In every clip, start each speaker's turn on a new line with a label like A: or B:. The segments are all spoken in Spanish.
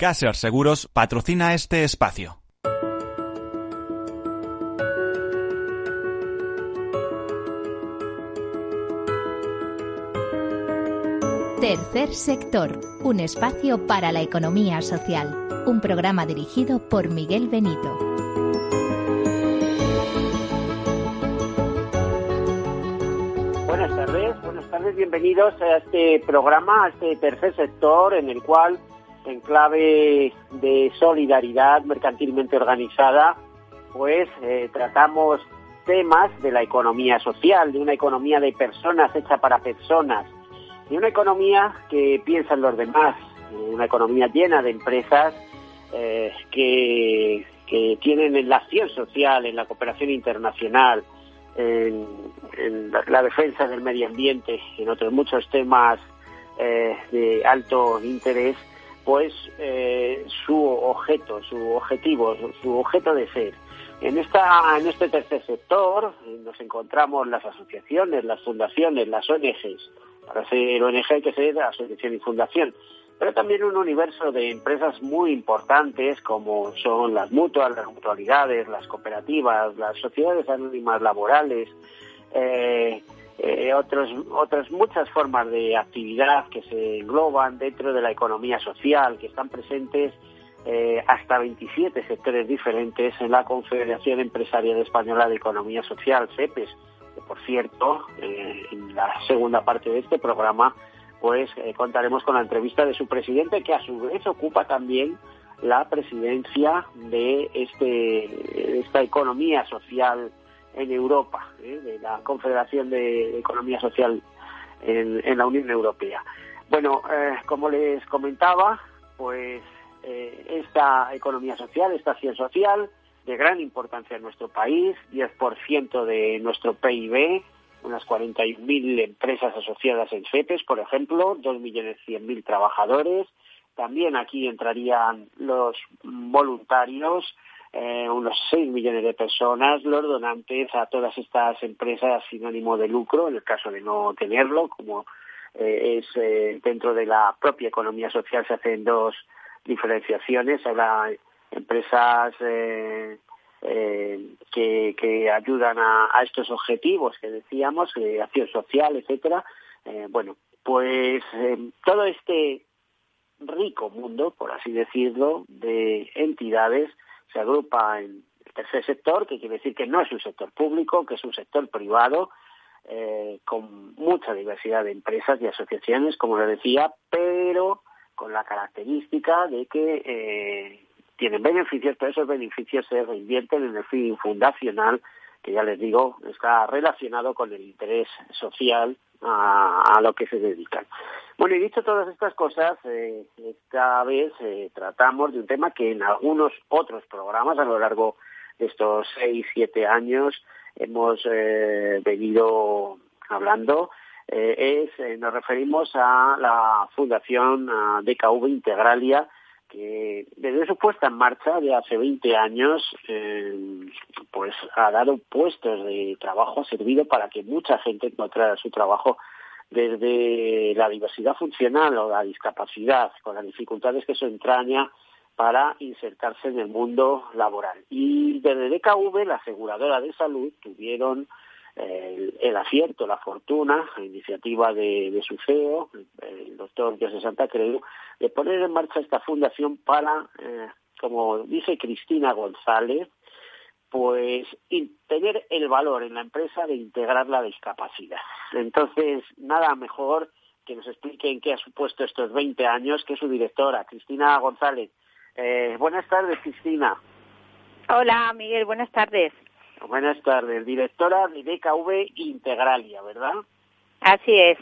A: Caser Seguros patrocina este espacio.
B: Tercer sector, un espacio para la economía social. Un programa dirigido por Miguel Benito.
C: Buenas tardes, buenas tardes, bienvenidos a este programa, a este tercer sector en el cual, en clave de solidaridad mercantilmente organizada, pues eh, tratamos temas de la economía social, de una economía de personas hecha para personas, y una economía que piensa en los demás, una economía llena de empresas eh, que, tienen en la acción social, en la cooperación internacional, en, la, defensa del medio ambiente, en otros muchos temas eh, de alto interés, pues eh, su objeto, su objetivo, su objeto de ser. En, esta, en este tercer sector nos encontramos las asociaciones, las fundaciones, las ONGs, para ser ONG hay que ser asociación y fundación, pero también un universo de empresas muy importantes como son las mutuas, las mutualidades, las cooperativas, las sociedades anónimas laborales, eh, eh, otros, otras muchas formas de actividad que se engloban dentro de la economía social, que están presentes eh, hasta 27 sectores diferentes en la Confederación Empresarial Española de Economía Social, CEPES, por cierto, eh, en la segunda parte de este programa, pues contaremos con la entrevista de su presidente, que a su vez ocupa también la presidencia de este, esta economía social en Europa, eh, de la Confederación de Economía Social en, la Unión Europea. Bueno, como les comentaba, pues esta economía social, esta acción social, de gran importancia en nuestro país, 10% de nuestro PIB, unas 41.000 empresas asociadas en FEPES, por ejemplo, 2.100.000 trabajadores. También aquí entrarían los voluntarios, eh, unos 6 millones de personas, los donantes a todas estas empresas sin ánimo de lucro, en el caso de no tenerlo, como eh, es eh, dentro de la propia economía social se hacen dos diferenciaciones. Habrá empresas eh, eh, que, ayudan a, estos objetivos que decíamos, de acción social, etcétera. Bueno, pues todo este rico mundo, por así decirlo, de entidades se agrupa en el tercer sector, que quiere decir que no es un sector público, que es un sector privado, con mucha diversidad de empresas y asociaciones, como le decía, pero con la característica de que tienen beneficios, pero esos beneficios se reinvierten en el fin fundacional, que ya les digo, está relacionado con el interés social a, lo que se dedican. Bueno, y dicho todas estas cosas, eh, esta vez eh, tratamos de un tema que en algunos otros programas a lo largo de estos seis, siete años hemos eh, venido hablando, es, nos referimos a la Fundación DKV Integralia, que desde su puesta en marcha de hace 20 años, eh, pues ha dado puestos de trabajo, ha servido para que mucha gente encontrara su trabajo desde la diversidad funcional o la discapacidad, con las dificultades que eso entraña para insertarse en el mundo laboral. Y desde DKV, la aseguradora de salud, tuvieron el, acierto, la fortuna, la iniciativa de, su CEO, el doctor José Santa Creu, de poner en marcha esta fundación para, eh, como dice Cristina González, pues tener el valor en la empresa de integrar la discapacidad. Entonces, nada mejor que nos expliquen qué ha supuesto estos 20 años, que su directora, Cristina González. Eh, buenas tardes, Cristina.
D: Hola, Miguel, buenas tardes.
C: Buenas tardes, directora de DKV Integralia, ¿verdad?
D: Así es.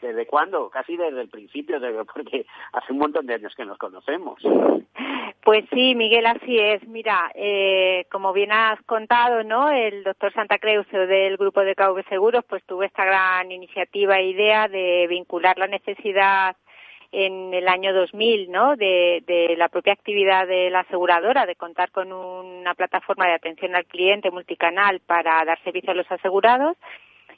C: ¿Desde cuándo? Casi desde el principio, porque hace un montón de años que nos conocemos.
D: Pues sí, Miguel, así es. Mira, eh, como bien has contado, ¿no? El doctor Santa Cruz del grupo de KV Seguros, pues tuvo esta gran iniciativa e idea de vincular la necesidad en el año 2000, ¿no? De, de, la propia actividad de la aseguradora, de contar con una plataforma de atención al cliente multicanal para dar servicio a los asegurados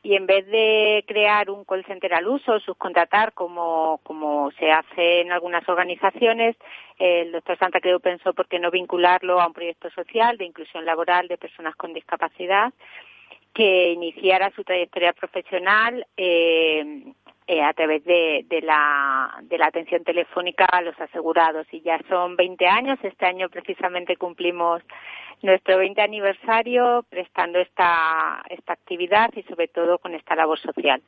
D: y en vez de crear un call center al uso, subcontratar como, como se hace en algunas organizaciones, el doctor Santa Creu pensó por qué no vincularlo a un proyecto social de inclusión laboral de personas con discapacidad que iniciara su trayectoria profesional eh, eh, a través de, de, la, de la atención telefónica a los asegurados. Y ya son 20 años, este año precisamente cumplimos nuestro 20 aniversario prestando esta, esta actividad y sobre todo con esta labor social.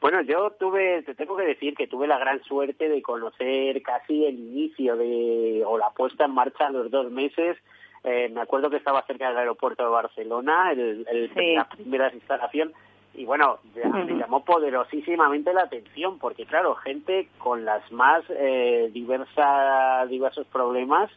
C: Bueno, yo tuve, te tengo que decir que tuve la gran suerte de conocer casi el inicio de, o la puesta en marcha a los dos meses. Eh, me acuerdo que estaba cerca del aeropuerto de Barcelona, el, el, la primera instalación, y bueno, me llamó poderosísimamente la atención, porque claro, gente con las más eh, diversas, diversos problemas,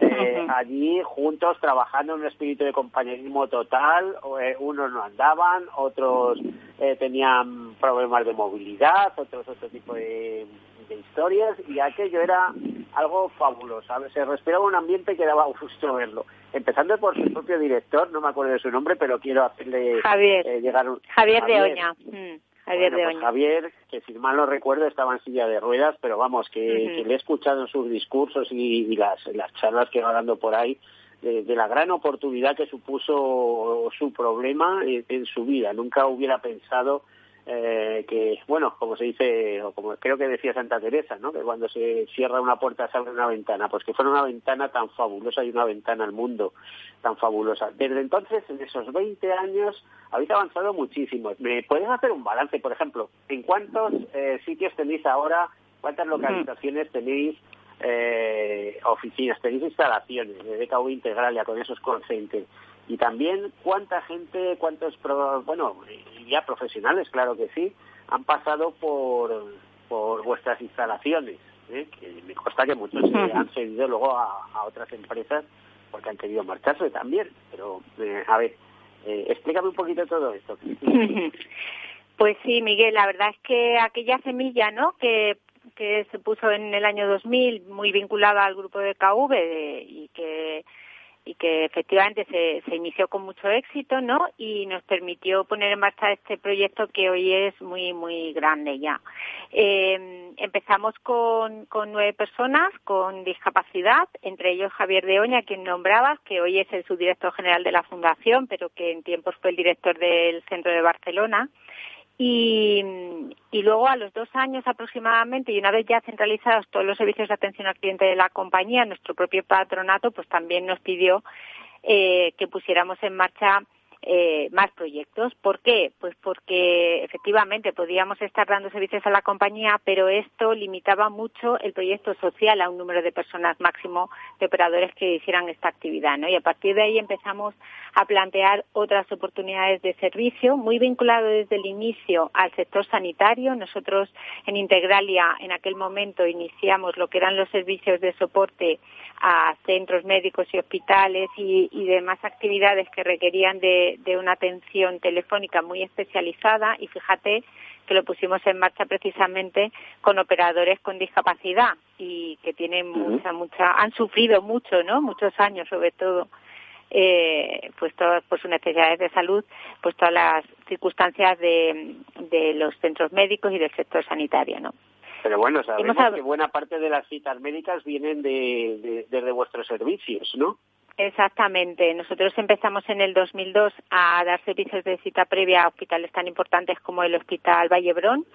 C: eh, allí juntos trabajando en un espíritu de compañerismo total. Eh, unos no andaban, otros eh, tenían problemas de movilidad, otros otro tipo de, historias y aquello era algo fabuloso. Se respiraba un ambiente que daba gusto verlo. Empezando por su propio director, no me acuerdo de su nombre, pero quiero hacerle llegar un...
D: Javier, de Oña. Mm. Javier
C: pues Javier, que si mal no recuerdo estaba en silla de ruedas, pero vamos, que, le he escuchado en sus discursos y, las, las charlas que va dando por ahí, de, la gran oportunidad que supuso su problema en su vida. Nunca hubiera pensado eh, que, bueno, como se dice, o como creo que decía Santa Teresa, ¿no? que cuando se cierra una puerta se abre una ventana, pues que fuera una ventana tan fabulosa y una ventana al mundo tan fabulosa. Desde entonces, en esos 20 años, habéis avanzado muchísimo. ¿Me puedes hacer un balance, por ejemplo? ¿En cuántos eh, sitios tenéis ahora, cuántas localizaciones tenéis eh, oficinas, tenéis instalaciones de DKV Integralia con esos consentes? Y también cuánta gente, cuántos, bueno, ya profesionales, claro que sí, han pasado por, por vuestras instalaciones, ¿eh? que me consta que muchos han cedido luego a, otras empresas porque han querido marcharse también, pero eh, a ver, eh, explícame un poquito todo esto.
D: Pues sí, Miguel, la verdad es que aquella semilla, ¿no? Que que se puso en el año 2000 muy vinculada al grupo de KV y que y que efectivamente se, inició con mucho éxito, ¿no? Y nos permitió poner en marcha este proyecto que hoy es muy, muy grande ya. Eh, empezamos con, con nueve personas con discapacidad, entre ellos Javier de Oña, quien nombrabas, que hoy es el subdirector general de la Fundación, pero que en tiempos fue el director del Centro de Barcelona. Y, y, luego a los dos años aproximadamente y una vez ya centralizados todos los servicios de atención al cliente de la compañía, nuestro propio patronato pues también nos pidió eh, que pusiéramos en marcha eh, más proyectos. ¿Por qué? Pues porque efectivamente podíamos estar dando servicios a la compañía, pero esto limitaba mucho el proyecto social a un número de personas máximo de operadores que hicieran esta actividad, ¿no? Y a partir de ahí empezamos a plantear otras oportunidades de servicio, muy vinculado desde el inicio al sector sanitario. Nosotros en Integralia en aquel momento iniciamos lo que eran los servicios de soporte a centros médicos y hospitales y, y demás actividades que requerían de, de, una atención telefónica muy especializada y fíjate que lo pusimos en marcha precisamente con operadores con discapacidad y que tienen mucha, mucha, han sufrido mucho, ¿no? Muchos años sobre todo. Eh, pues todas por sus necesidades de salud, pues todas las circunstancias de, de los centros médicos y del sector sanitario, ¿no?
C: Pero bueno, sabemos que buena parte de las citas médicas vienen de, de, de vuestros servicios, ¿no?
D: Exactamente. Nosotros empezamos en el 2002 a dar servicios de cita previa a hospitales tan importantes como el Hospital Vallebrón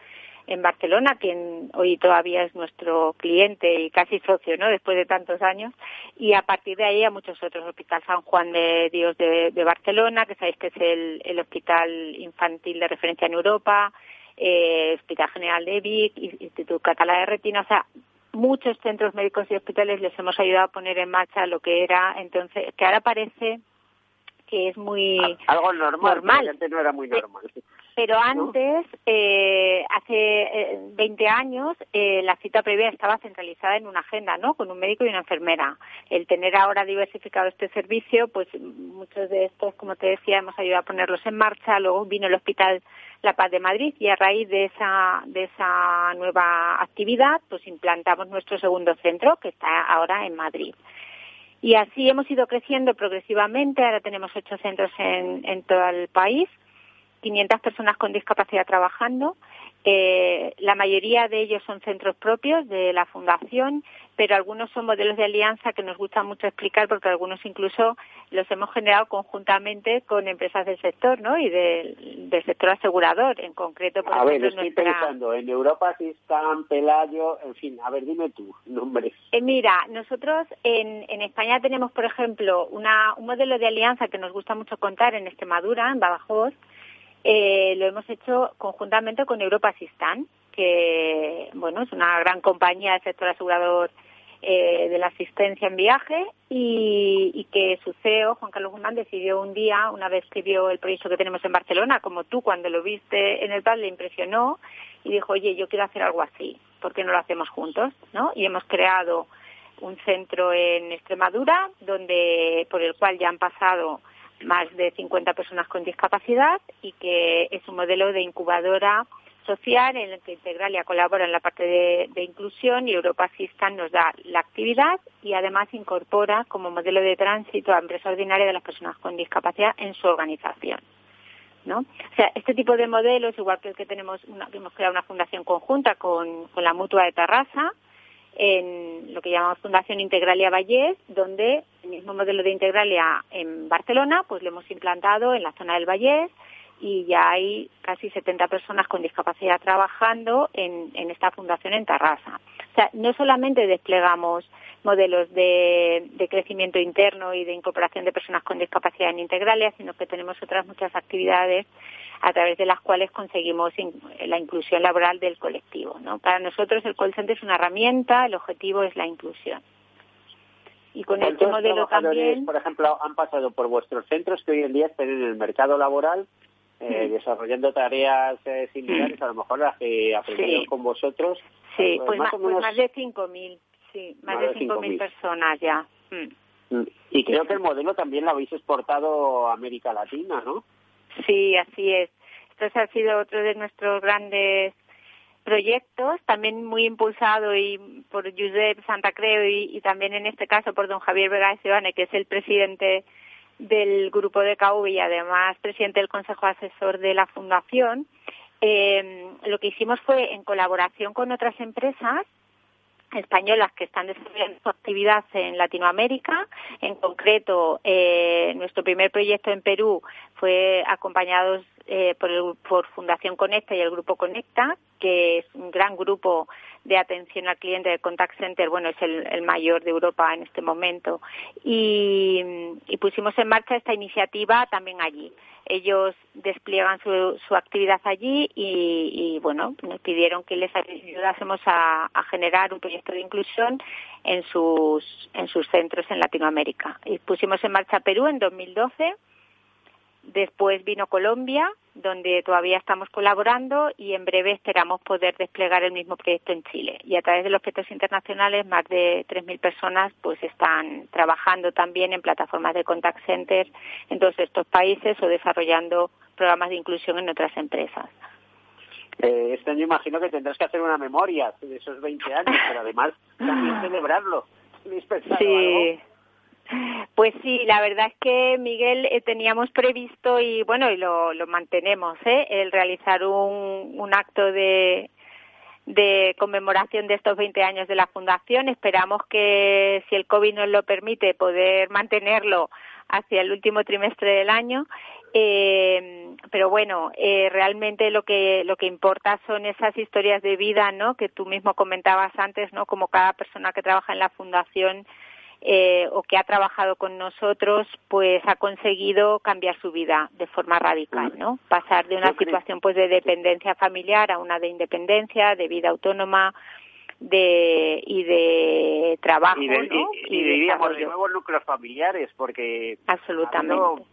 D: en Barcelona, quien hoy todavía es nuestro cliente y casi socio, ¿no? Después de tantos años. Y a partir de ahí a muchos otros. Hospital San Juan de Dios de, Barcelona, que sabéis que es el, hospital infantil de referencia en Europa, eh, Hospital General de Vic, Instituto Catalá de Retina, o sea, muchos centros médicos y hospitales les hemos ayudado a poner en marcha lo que era entonces, que ahora parece que es muy
C: algo normal, normal. antes no era muy normal.
D: Pero antes, eh, hace 20 eh, años, eh, la cita previa estaba centralizada en una agenda, ¿no? Con un médico y una enfermera. El tener ahora diversificado este servicio, pues muchos de estos, como te decía, hemos ayudado a ponerlos en marcha. Luego vino el Hospital La Paz de Madrid y a raíz de esa, de esa nueva actividad, pues implantamos nuestro segundo centro, que está ahora en Madrid. Y así hemos ido creciendo progresivamente. Ahora tenemos ocho centros en, en todo el país 500 personas con discapacidad trabajando. Eh, la mayoría de ellos son centros propios de la Fundación, pero algunos son modelos de alianza que nos gusta mucho explicar porque algunos incluso los hemos generado conjuntamente con empresas del sector, ¿no? Y del, sector asegurador, en concreto.
C: Por a ver, estoy pensando, en Europa sí están Pelayo, en fin, a ver, dime tú, nombres.
D: Eh, mira, nosotros en, en España tenemos, por ejemplo, una, un modelo de alianza que nos gusta mucho contar en Extremadura, en Badajoz, eh, lo hemos hecho conjuntamente con Europa Asistan, que bueno es una gran compañía del sector asegurador eh, de la asistencia en viaje y, que su CEO, Juan Carlos Guzmán, decidió un día, una vez que vio el proyecto que tenemos en Barcelona, como tú cuando lo viste en el PAD le impresionó y dijo, oye, yo quiero hacer algo así, ¿por qué no lo hacemos juntos? ¿no? Y hemos creado un centro en Extremadura, donde por el cual ya han pasado más de 50 personas con discapacidad y que es un modelo de incubadora social en el que Integralia colabora en la parte de, inclusión y Europa Assistant nos da la actividad y además incorpora como modelo de tránsito a empresa ordinaria de las personas con discapacidad en su organización. ¿no? O sea, este tipo de modelos, igual que el que tenemos, una, hemos creado una fundación conjunta con, con la Mutua de Tarrasa, en lo que llamamos Fundación Integralia Vallés, donde el mismo modelo de Integralia en Barcelona, pues lo hemos implantado en la zona del Vallés y ya hay casi 70 personas con discapacidad trabajando en, en esta fundación en Tarrasa. O sea, no solamente desplegamos modelos de, de, crecimiento interno y de incorporación de personas con discapacidad en Integralia, sino que tenemos otras muchas actividades a través de las cuales conseguimos la inclusión laboral del colectivo. ¿no? Para nosotros el call center es una herramienta, el objetivo es la inclusión.
C: Y con este modelo también... Por ejemplo, han pasado por vuestros centros que hoy en día están en el mercado laboral eh, desarrollando tareas eh, similares, a lo mejor las que aprendieron con vosotros.
D: Sí, pues, pues más, pues más de 5.000, sí, más, de 5.000 personas ya. Mm.
C: Y creo que el modelo también lo habéis exportado a América Latina, ¿no?
D: Sí, así es. Esto ha sido otro de nuestros grandes proyectos, también muy impulsado y por Josep Santa Creu y, también en este caso por don Javier Vega Ivane, que es el presidente del grupo de KV y además presidente del Consejo Asesor de la Fundación. Eh, lo que hicimos fue, en colaboración con otras empresas, españolas que están desarrollando su actividad en Latinoamérica. En concreto, eh, nuestro primer proyecto en Perú fue acompañados eh, por, el, por Fundación Conecta y el Grupo Conecta, que es un gran grupo de atención al cliente de Contact Center, bueno, es el, mayor de Europa en este momento. Y, pusimos en marcha esta iniciativa también allí. Ellos despliegan su, su actividad allí y, bueno, nos pidieron que les ayudásemos a, a, generar un proyecto de inclusión en sus, en sus centros en Latinoamérica. Y pusimos en marcha Perú en 2012 Después vino Colombia, donde todavía estamos colaborando y en breve esperamos poder desplegar el mismo proyecto en Chile. Y a través de los proyectos internacionales, más de 3.000 personas pues están trabajando también en plataformas de contact center en todos estos países o desarrollando programas de inclusión en otras empresas.
C: Eh, este año imagino que tendrás que hacer una memoria de esos 20 años, pero además también celebrarlo.
D: Sí. Pues sí, la verdad es que Miguel eh, teníamos previsto y bueno, y lo, mantenemos, ¿eh? el realizar un, un acto de, de conmemoración de estos 20 años de la Fundación. Esperamos que, si el COVID nos lo permite, poder mantenerlo hacia el último trimestre del año. Eh, pero bueno, eh, realmente lo que lo que importa son esas historias de vida, ¿no? Que tú mismo comentabas antes, ¿no? Como cada persona que trabaja en la fundación eh, o que ha trabajado con nosotros, pues ha conseguido cambiar su vida de forma radical, ¿no? Pasar de una situación pues de dependencia familiar a una de independencia, de vida autónoma, de y de trabajo,
C: y
D: de, ¿no?
C: Y, diríamos de nuevos núcleos familiares, porque
D: absolutamente.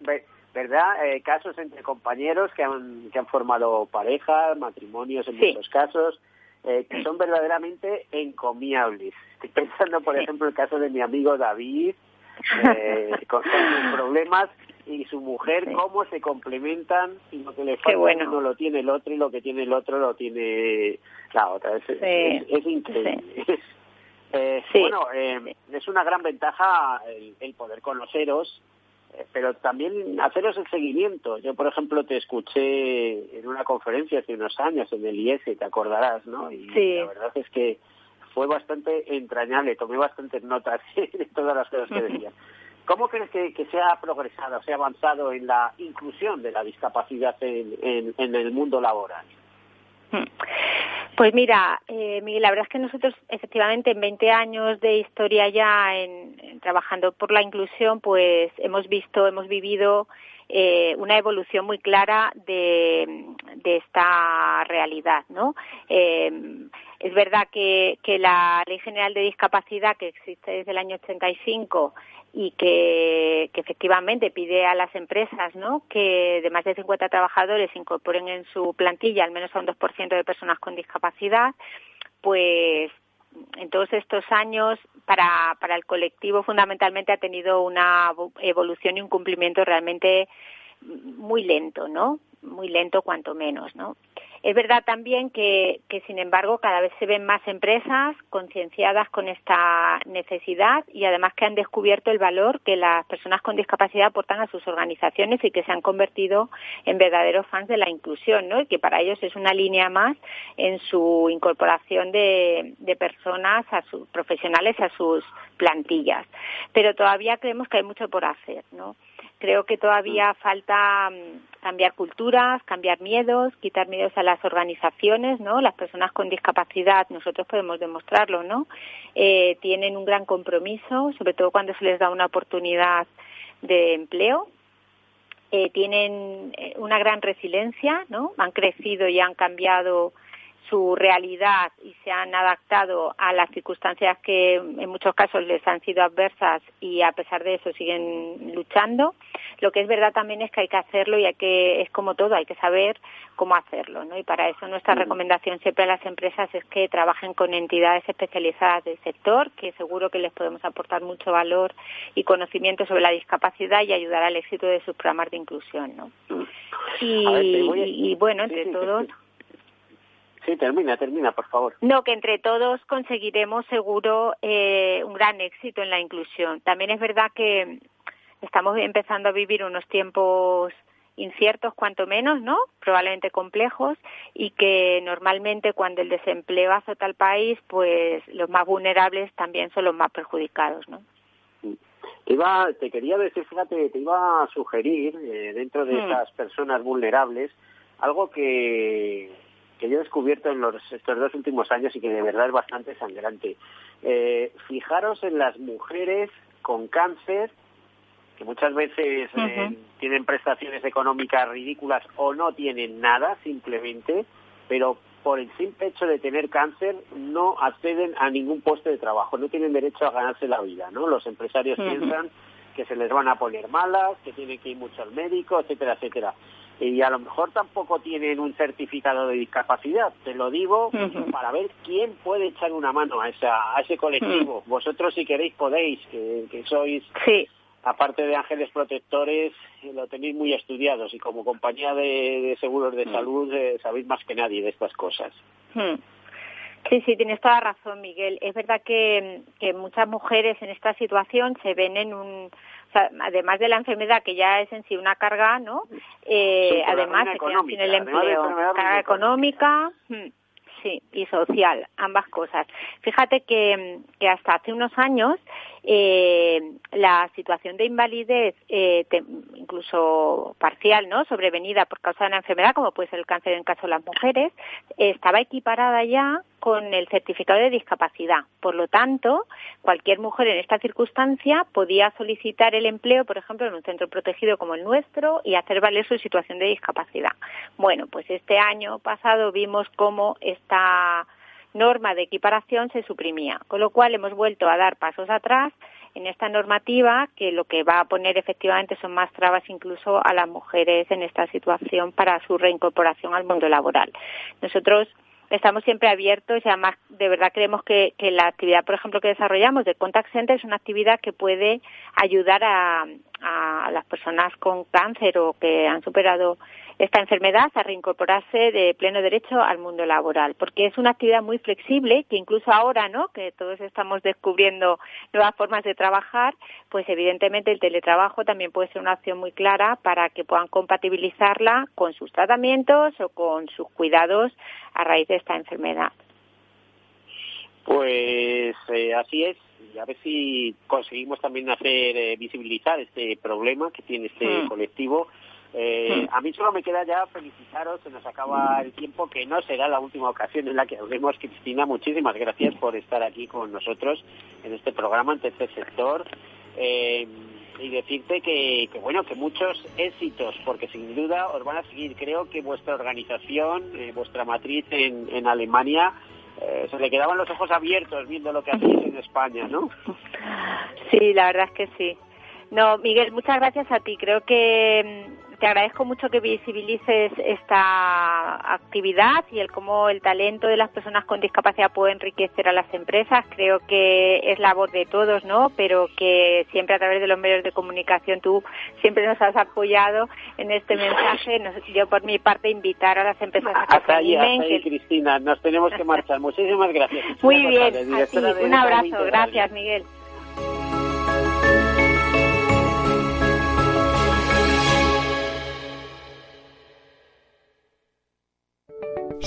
C: ¿verdad? Eh, casos entre compañeros que han, que han formado parejas, matrimonios en muchos casos, eh, que son verdaderamente encomiables. Estoy pensando, por ejemplo, el caso de mi amigo David, eh, con sus problemas y su mujer, cómo se complementan y lo que le falta uno lo tiene el otro y lo que tiene el otro lo tiene la otra. Es, es, increíble. Eh, bueno, eh, es una gran ventaja el, poder conoceros eh, pero también haceros el seguimiento. Yo, por ejemplo, te escuché en una conferencia hace unos años en el IES, te acordarás, ¿no? Y la verdad es que fue bastante entrañable, tomé bastantes notas de todas las cosas que decía. ¿Cómo crees que, se ha progresado, se ha avanzado en la inclusión de la discapacidad en, el mundo laboral?
D: Hmm. Pues mira, eh, Miguel, la verdad es que nosotros efectivamente en 20 años de historia ya en, trabajando por la inclusión, pues hemos visto, hemos vivido eh, una evolución muy clara de, esta realidad, ¿no? Eh, es verdad que, que, la Ley General de Discapacidad, que existe desde el año 85 y que, efectivamente pide a las empresas ¿no? que de más de 50 trabajadores incorporen en su plantilla al menos a un 2% de personas con discapacidad, pues en todos estos años para el colectivo fundamentalmente ha tenido una evolución y un cumplimiento realmente muy lento, ¿no? Muy lento cuanto menos, ¿no? Es verdad también que, que, sin embargo, cada vez se ven más empresas concienciadas con esta necesidad y además que han descubierto el valor que las personas con discapacidad aportan a sus organizaciones y que se han convertido en verdaderos fans de la inclusión, ¿no? Y que para ellos es una línea más en su incorporación de, de personas, a sus profesionales, a sus plantillas. Pero todavía creemos que hay mucho por hacer, ¿no? Creo que todavía falta mm, cambiar culturas, cambiar miedos, quitar miedos a las organizaciones, ¿no? Las personas con discapacidad, nosotros podemos demostrarlo, ¿no? Eh, tienen un gran compromiso, sobre todo cuando se les da una oportunidad de empleo. Eh, tienen eh, una gran resiliencia, ¿no? Han crecido y han cambiado su realidad y se han adaptado a las circunstancias que en muchos casos les han sido adversas y a pesar de eso siguen luchando. Lo que es verdad también es que hay que hacerlo y hay que, es como todo, hay que saber cómo hacerlo, ¿no? Y para eso nuestra recomendación siempre a las empresas es que trabajen con entidades especializadas del sector, que seguro que les podemos aportar mucho valor y conocimiento sobre la discapacidad y ayudar al éxito de sus programas de inclusión, ¿no? Y, bueno, entre todos...
C: Sí, termina, termina, por favor.
D: No, que entre todos conseguiremos seguro eh, un gran éxito en la inclusión. También es verdad que estamos empezando a vivir unos tiempos inciertos cuanto menos, ¿no? Probablemente complejos y que normalmente cuando el desempleo azota al país, pues los más vulnerables también son los más perjudicados, ¿no?
C: Te, iba, te quería decir, fíjate, te iba a sugerir eh, dentro de hmm. esas personas vulnerables algo que que yo he descubierto en los, estos dos últimos años y que de verdad es bastante sangrante. Eh, fijaros en las mujeres con cáncer que muchas veces eh, tienen prestaciones económicas ridículas o no tienen nada simplemente, pero por el simple hecho de tener cáncer no acceden a ningún puesto de trabajo, no tienen derecho a ganarse la vida, ¿no? Los empresarios piensan que se les van a poner malas, que tienen que ir mucho al médico, etcétera, etcétera y a lo mejor tampoco tienen un certificado de discapacidad. Te lo digo para ver quién puede echar una mano a, esa, a ese colectivo. Vosotros, si queréis, podéis, que, sois, aparte de ángeles protectores, lo tenéis muy estudiados y como compañía de, seguros de salud eh, sabéis más que nadie de estas cosas.
D: Sí, sí, tienes toda razón, Miguel. Es verdad que, que muchas mujeres en esta situación se ven en un además de la enfermedad que ya es en sí una carga, ¿no? Eh, además se quedan sin el empleo, carga económica. Hmm, sí, y social, ambas cosas. Fíjate que, que hasta hace unos años eh, la situación de invalidez, eh, incluso parcial, ¿no? Sobrevenida por causa de una enfermedad, como puede ser el cáncer en caso de las mujeres, estaba equiparada ya con el certificado de discapacidad. Por lo tanto, cualquier mujer en esta circunstancia podía solicitar el empleo, por ejemplo, en un centro protegido como el nuestro y hacer valer su situación de discapacidad. Bueno, pues este año pasado vimos cómo esta norma de equiparación se suprimía, con lo cual hemos vuelto a dar pasos atrás en esta normativa que lo que va a poner efectivamente son más trabas incluso a las mujeres en esta situación para su reincorporación al mundo laboral. Nosotros estamos siempre abiertos y además de verdad creemos que, la actividad, por ejemplo, que desarrollamos de Contact Center es una actividad que puede ayudar a, a las personas con cáncer o que han superado esta enfermedad a reincorporarse de pleno derecho al mundo laboral, porque es una actividad muy flexible que incluso ahora, ¿no? Que todos estamos descubriendo nuevas formas de trabajar, pues evidentemente el teletrabajo también puede ser una opción muy clara para que puedan compatibilizarla con sus tratamientos o con sus cuidados a raíz de esta enfermedad.
C: Pues eh, así es, a ver si conseguimos también hacer eh, visibilizar este problema que tiene este hmm. colectivo. Eh, hmm. A mí solo me queda ya felicitaros, se nos acaba el tiempo, que no será la última ocasión en la que hablemos. Cristina, muchísimas gracias por estar aquí con nosotros en este programa en tercer sector. Eh, y decirte que, que, bueno que muchos éxitos porque sin duda os van a seguir creo que vuestra organización eh, vuestra matriz en, en Alemania eh, se le quedaban los ojos abiertos viendo lo que hacéis en España, ¿no?
D: Sí, la verdad es que sí. No, Miguel, muchas gracias a ti. Creo que te agradezco mucho que visibilices esta actividad y el cómo el talento de las personas con discapacidad puede enriquecer a las empresas. Creo que es labor de todos, ¿no? Pero que siempre a través de los medios de comunicación tú siempre nos has apoyado en este mensaje. yo por mi parte invitar a las empresas a que
C: hasta ahí, hasta Cristina. Nos tenemos que marchar. Muchísimas gracias.
D: Muy bien. un abrazo. Gracias, Miguel.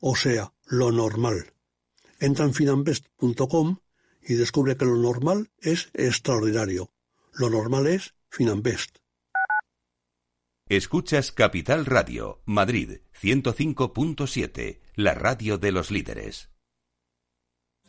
E: o sea, lo normal. Entra en finambest.com y descubre que lo normal es extraordinario. Lo normal es Finambest.
F: Escuchas Capital Radio, Madrid 105.7, la radio de los líderes.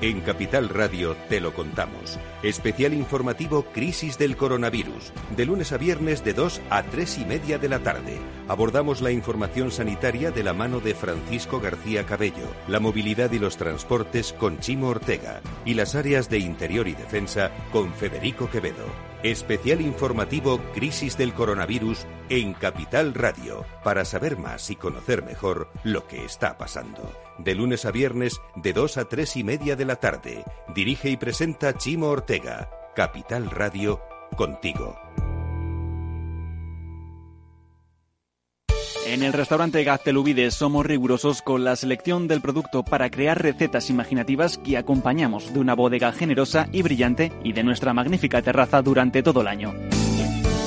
F: En Capital Radio te lo contamos. Especial informativo Crisis del Coronavirus. De lunes a viernes de 2 a 3 y media de la tarde. Abordamos la información sanitaria de la mano de Francisco García Cabello, la movilidad y los transportes con Chimo Ortega y las áreas de interior y defensa con Federico Quevedo. Especial informativo Crisis del Coronavirus en Capital Radio. Para saber más y conocer mejor lo que está pasando de lunes a viernes de 2 a 3 y media de la tarde. Dirige y presenta Chimo Ortega. Capital Radio, contigo.
A: En el restaurante Gaztelubides somos rigurosos con la selección del producto para crear recetas imaginativas que acompañamos de una bodega generosa y brillante y de nuestra magnífica terraza durante todo el año.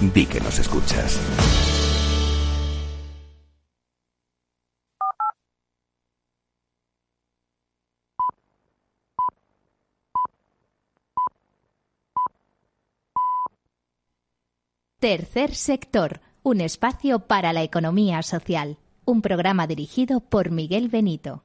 F: Di que nos escuchas.
B: Tercer sector, un espacio para la economía social. Un programa dirigido por Miguel Benito.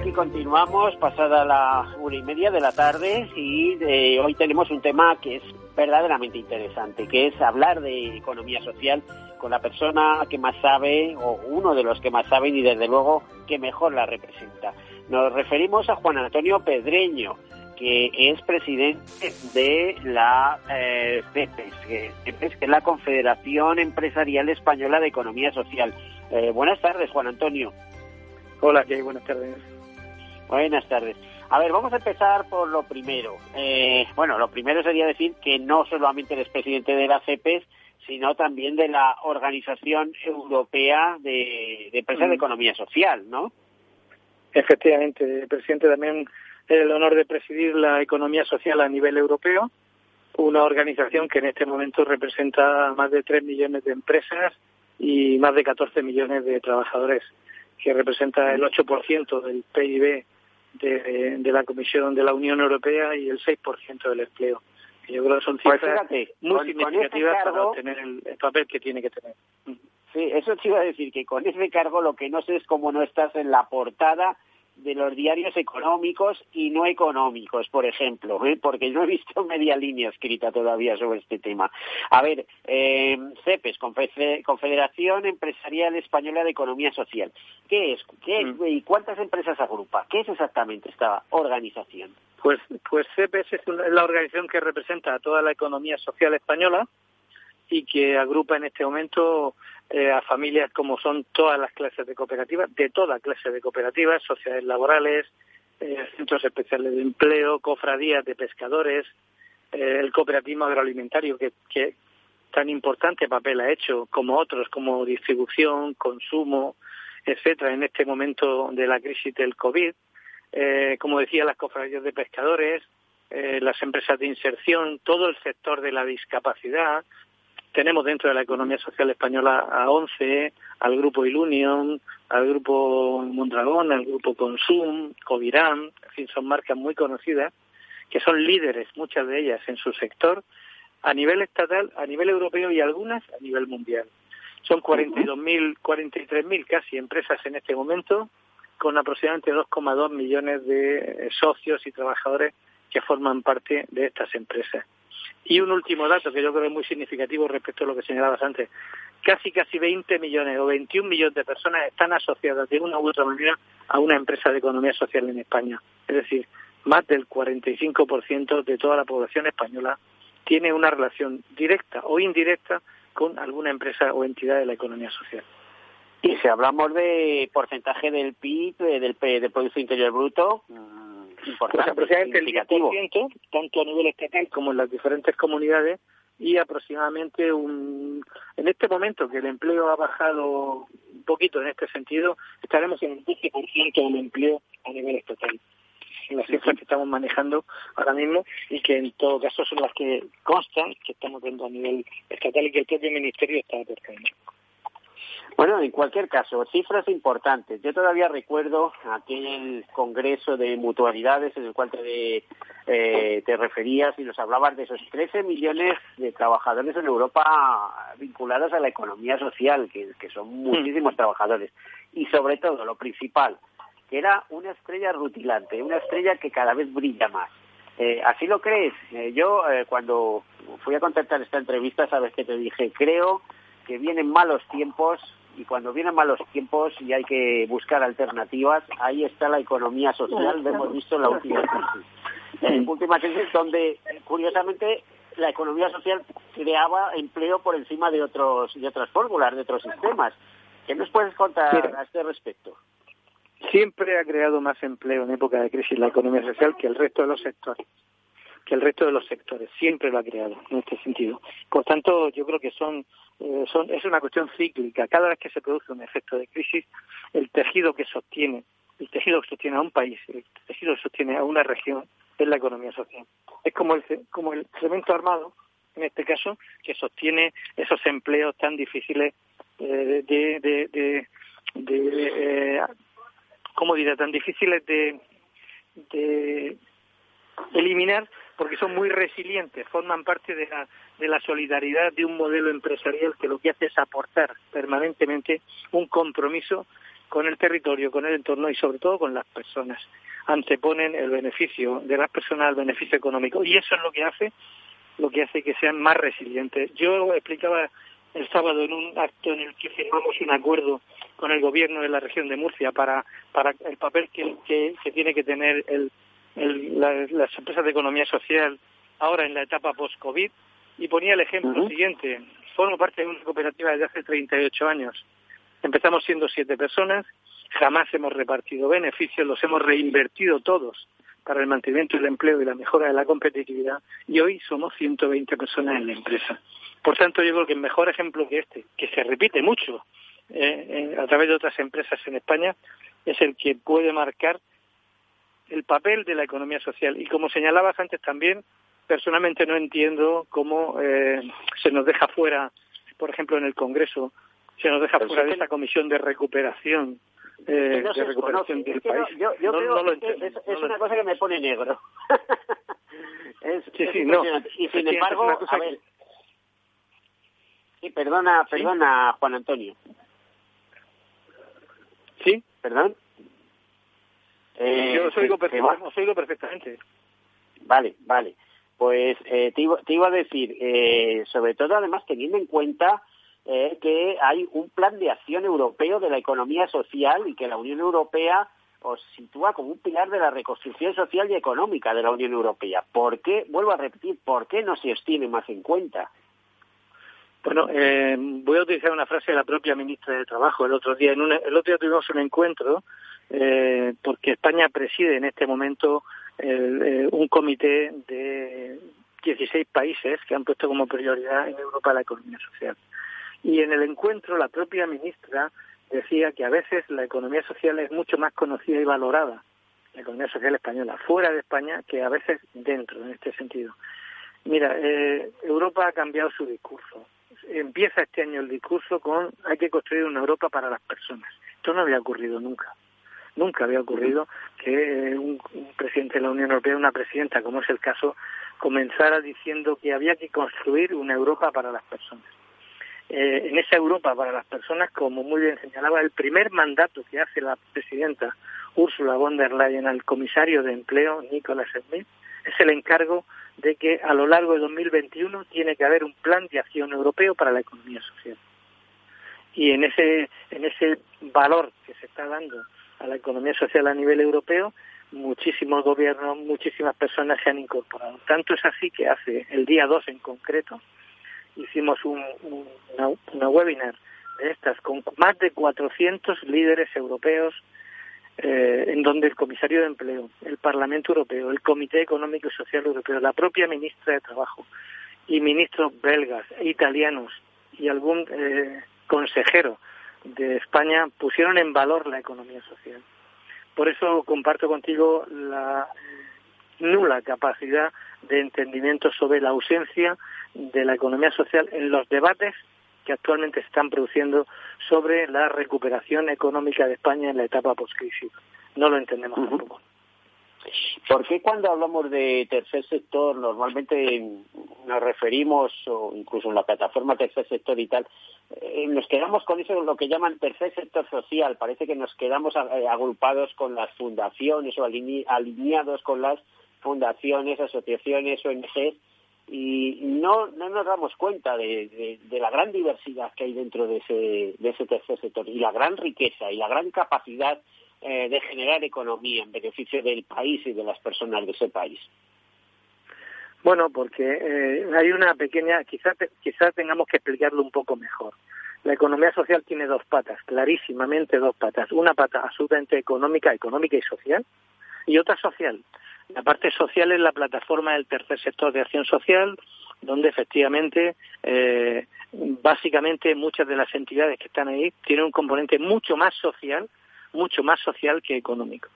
C: Aquí continuamos, pasada la una y media de la tarde, y eh, hoy tenemos un tema que es verdaderamente interesante, que es hablar de economía social con la persona que más sabe, o uno de los que más saben, y desde luego que mejor la representa. Nos referimos a Juan Antonio Pedreño, que es presidente de la eh, CEPES, que, es la Confederación Empresarial Española de Economía Social. Eh, buenas tardes, Juan Antonio.
G: Hola, ¿qué Buenas tardes.
C: Buenas tardes. A ver, vamos a empezar por lo primero. Eh, bueno, lo primero sería decir que no solamente eres presidente de la CEPES, sino también de la Organización Europea de, de Empresas de Economía Social, ¿no?
G: Efectivamente, presidente también el honor de presidir la economía social a nivel europeo, una organización que en este momento representa más de 3 millones de empresas y más de 14 millones de trabajadores que representa el 8% del PIB de, de, la Comisión de la Unión Europea y el 6% del empleo. Yo creo que son
C: Pues
G: cifras
C: fíjate,
G: muy
C: con- con
G: significativas para obtener el, el papel que tiene que tener.
C: Sí, eso te iba a decir, que con ese cargo lo que no sé es cómo no estás en la portada de los diarios económicos y no económicos, por ejemplo, ¿eh? porque no he visto media línea escrita todavía sobre este tema. A ver, eh, CEPES, Confe- Confederación Empresarial Española de Economía Social. ¿Qué es? ¿Qué es? ¿Y cuántas empresas agrupa? ¿Qué es exactamente esta organización?
G: Pues, pues CEPES es la organización que representa a toda la economía social española y que agrupa en este momento eh, a familias como son todas las clases de cooperativas, de toda clase de cooperativas, sociedades laborales, eh, centros especiales de empleo, cofradías de pescadores, eh, el cooperativismo agroalimentario que, que tan importante papel ha hecho, como otros, como distribución, consumo, etcétera, en este momento de la crisis del COVID. Eh, como decía, las cofradías de pescadores, las empresas de inserción, todo el sector de la discapacidad. Tenemos dentro de la economía social española a ONCE, al grupo Ilunion, al grupo Mondragón, al grupo Consum, Covirán, en fin, son marcas muy conocidas que son líderes, muchas de ellas, en su sector, a nivel estatal, a nivel europeo y algunas a nivel mundial. Son 42.000, 43.000 casi empresas en este momento, con aproximadamente 2,2 millones de eh, socios y trabajadores que forman parte de estas empresas. Y un último dato que yo creo es muy significativo respecto a lo que señalabas antes. Casi, casi 20 millones o 21 millones de personas están asociadas de una u otra manera a una empresa de economía social en España. Es decir, más del 45% de toda la población española tiene una relación directa o indirecta con alguna empresa o entidad de la economía social.
C: Y si hablamos de porcentaje del PIB, del, del Producto Interior Bruto,
G: Pues aproximadamente el
C: significativo.
G: 10%, tanto a nivel estatal como en las diferentes comunidades, y aproximadamente un... En este momento que el empleo ha bajado un poquito en este sentido, estaremos en el 12% del empleo a nivel estatal. Son las cifras que estamos manejando ahora mismo y que en todo caso son las que constan que estamos viendo a nivel estatal y que el propio Ministerio está aportando.
C: Bueno, en cualquier caso, cifras importantes. Yo todavía recuerdo aquel congreso de mutualidades en el cual te, eh, te referías y nos hablabas de esos 13 millones de trabajadores en Europa vinculados a la economía social, que, que son muchísimos trabajadores. Y sobre todo, lo principal, que era una estrella rutilante, una estrella que cada vez brilla más. Eh, ¿Así lo crees? Eh, yo, eh, cuando fui a contactar esta entrevista, sabes que te dije, creo que vienen malos tiempos y cuando vienen malos tiempos y hay que buscar alternativas, ahí está la economía social, lo hemos visto en la última crisis. En la última crisis donde, curiosamente, la economía social creaba empleo por encima de otros de otras fórmulas, de otros sistemas. ¿Qué nos puedes contar a este respecto?
G: Siempre ha creado más empleo en época de crisis la economía social que el resto de los sectores que el resto de los sectores. Siempre lo ha creado en este sentido. Por tanto, yo creo que son, eh, son, es una cuestión cíclica. Cada vez que se produce un efecto de crisis, el tejido que sostiene, el tejido que sostiene a un país, el tejido que sostiene a una región, es la economía social. Es como el, como el cemento armado, en este caso, que sostiene esos empleos tan difíciles eh, de, de, de, eh, ¿cómo dirá? Tan difíciles de, de eliminar porque son muy resilientes, forman parte de la, de la solidaridad de un modelo empresarial que lo que hace es aportar permanentemente un compromiso con el territorio, con el entorno y sobre todo con las personas. Anteponen el beneficio de las personas al beneficio económico y eso es lo que hace lo que hace que sean más resilientes. Yo explicaba el sábado en un acto en el que firmamos un acuerdo con el gobierno de la región de Murcia para, para el papel que, que tiene que tener el, las empresas de economía social ahora en la etapa post-COVID y ponía el ejemplo siguiente. Formo parte de una cooperativa desde hace 38 años. Empezamos siendo siete personas, jamás hemos repartido beneficios, los hemos reinvertido todos para el mantenimiento del empleo y la mejora de la competitividad y hoy somos 120 personas en la empresa. Por tanto, yo creo que el mejor ejemplo que este, que se repite mucho eh, a través de otras empresas en España, es el que puede marcar el papel de la economía social. Y como señalabas antes también, personalmente no entiendo cómo eh, se nos deja fuera, por ejemplo, en el Congreso, se nos deja fuera de esa comisión de recuperación. Eh, de recuperación del país.
C: Yo, creo que es, una cosa que me pone negro. es, sí, sí, no. Y sin embargo, a ver, Sí, perdona, perdona, Juan Antonio.
G: ¿Sí?
C: ¿Perdón?
G: Eh, Yo os oigo, perfectamente.
C: Vale, vale. Pues eh, te, iba, a decir, eh, sobre todo además teniendo en cuenta eh, que hay un plan de acción europeo de la economía social y que la Unión Europea os sitúa como un pilar de la reconstrucción social y económica de la Unión Europea. ¿Por qué, vuelvo a repetir, por qué no se tiene más en cuenta?
G: Bueno, eh, voy a utilizar una frase de la propia ministra de Trabajo el otro día. En el otro día tuvimos un encuentro eh, porque España preside en este momento eh, un comité de 16 países que han puesto como prioridad en Europa la economía social. Y en el encuentro la propia ministra decía que a veces la economía social es mucho más conocida y valorada, la economía social española, fuera de España que a veces dentro, en este sentido. Mira, eh, Europa ha cambiado su discurso. Empieza este año el discurso con hay que construir una Europa para las personas. Esto no había ocurrido nunca. Nunca había ocurrido que un, presidente de la Unión Europea, una presidenta, como es el caso, comenzara diciendo que había que construir una Europa para las personas. Eh, en esa Europa para las personas, como muy bien señalaba, el primer mandato que hace la presidenta Ursula von der Leyen al comisario de empleo, Nicolas Smith, es el encargo de que a lo largo de 2021 tiene que haber un plan de acción europeo para la economía social. Y en ese, en ese valor que se está dando a la economía social a nivel europeo, muchísimos gobiernos, muchísimas personas se han incorporado. Tanto es así que hace el día 2 en concreto hicimos un, una, webinar de estas con más de 400 líderes europeos eh, en donde el comisario de empleo, el Parlamento Europeo, el Comité Económico y Social Europeo, la propia ministra de Trabajo y ministros belgas, italianos y algún eh, consejero de España pusieron en valor la economía social. Por eso comparto contigo la nula capacidad de entendimiento sobre la ausencia de la economía social en los debates que actualmente se están produciendo sobre la recuperación económica de España en la etapa post-crisis. No lo entendemos tampoco.
C: ¿Por qué cuando hablamos de tercer sector normalmente nos referimos, o incluso en la plataforma tercer sector y tal, eh, nos quedamos con eso, lo que llaman tercer sector social? Parece que nos quedamos eh, agrupados con las fundaciones o alineados con las fundaciones, asociaciones, ONGs, y no, no nos damos cuenta de, la gran diversidad que hay dentro de ese, de ese tercer sector y la gran riqueza y la gran capacidad eh, de generar economía en beneficio del país y de las personas de ese país.
G: Bueno, porque eh, hay una pequeña, quizás quizá tengamos que explicarlo un poco mejor. La economía social tiene dos patas, clarísimamente dos patas. Una pata absolutamente económica, económica y social, y otra social. La parte social es la plataforma del tercer sector de acción social, donde efectivamente, eh, básicamente muchas de las entidades que están ahí tienen un componente mucho más social, mucho más social que económico.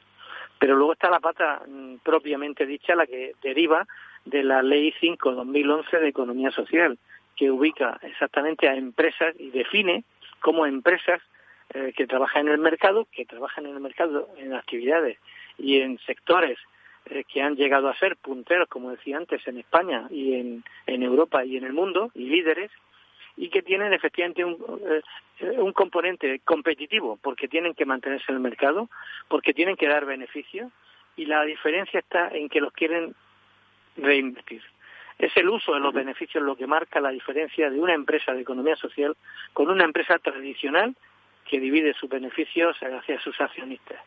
G: Pero luego está la pata mm, propiamente dicha, la que deriva de la Ley 5-2011 de Economía Social, que ubica exactamente a empresas y define como empresas eh, que trabajan en el mercado, que trabajan en el mercado en actividades y en sectores eh, que han llegado a ser punteros, como decía antes, en España y en, en Europa y en el mundo, y líderes, y que tienen efectivamente un, eh, un componente competitivo, porque tienen que mantenerse en el mercado, porque tienen que dar beneficios, y la diferencia está en que los quieren reinvertir. Es el uso de los beneficios lo que marca la diferencia de una empresa de economía social con una empresa tradicional que divide sus beneficios hacia sus accionistas.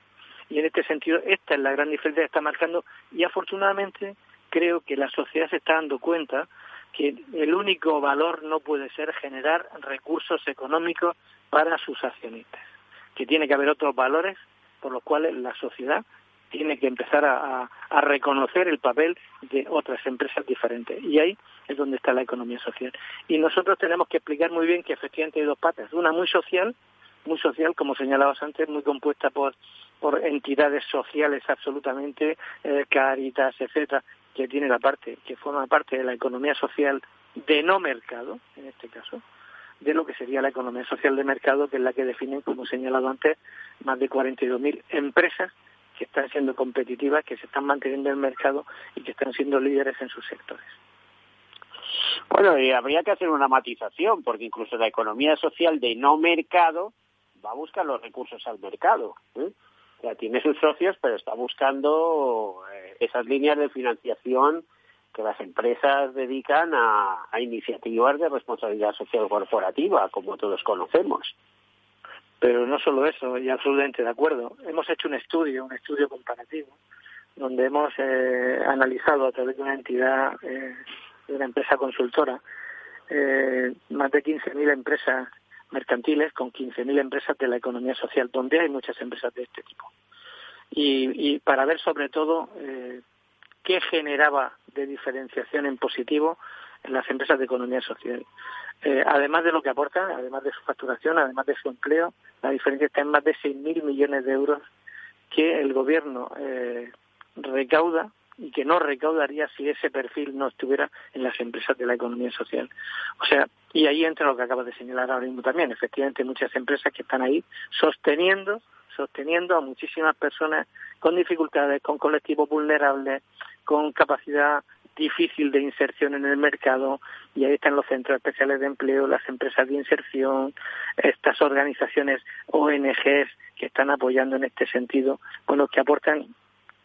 G: Y en este sentido, esta es la gran diferencia que está marcando y afortunadamente creo que la sociedad se está dando cuenta que el único valor no puede ser generar recursos económicos para sus accionistas, que tiene que haber otros valores por los cuales la sociedad tiene que empezar a, reconocer el papel de otras empresas diferentes. Y ahí es donde está la economía social. Y nosotros tenemos que explicar muy bien que efectivamente hay dos patas. Una muy social, muy social, como señalabas antes, muy compuesta por, entidades sociales absolutamente, eh, caritas, etcétera, que tiene la parte, que forma parte de la economía social de no mercado, en este caso, de lo que sería la economía social de mercado, que es la que definen, como señalado antes, más de 42.000 empresas que están siendo competitivas, que se están manteniendo en el mercado y que están siendo líderes en sus sectores.
C: Bueno, y habría que hacer una matización, porque incluso la economía social de no mercado va a buscar los recursos al mercado. ¿eh? O sea, tiene sus socios, pero está buscando eh, esas líneas de financiación que las empresas dedican a iniciativas de responsabilidad social corporativa, como todos conocemos.
G: Pero no solo eso, y absolutamente de acuerdo. Hemos hecho un estudio, un estudio comparativo, donde hemos eh, analizado a través de una entidad, eh, de una empresa consultora, eh, más de 15.000 empresas mercantiles con 15.000 empresas de la economía social, donde hay muchas empresas de este tipo. Y, y para ver sobre todo eh, qué generaba de diferenciación en positivo en las empresas de economía social. Eh, además de lo que aportan, además de su facturación, además de su empleo, la diferencia está en más de 6.000 millones de euros que el gobierno eh, recauda y que no recaudaría si ese perfil no estuviera en las empresas de la economía social. O sea, y ahí entra lo que acaba de señalar ahora mismo también. Efectivamente, muchas empresas que están ahí sosteniendo, sosteniendo a muchísimas personas con dificultades, con colectivos vulnerables, con capacidad difícil de inserción en el mercado y ahí están los centros especiales de empleo, las empresas de inserción, estas organizaciones ONGs que están apoyando en este sentido, bueno, que aportan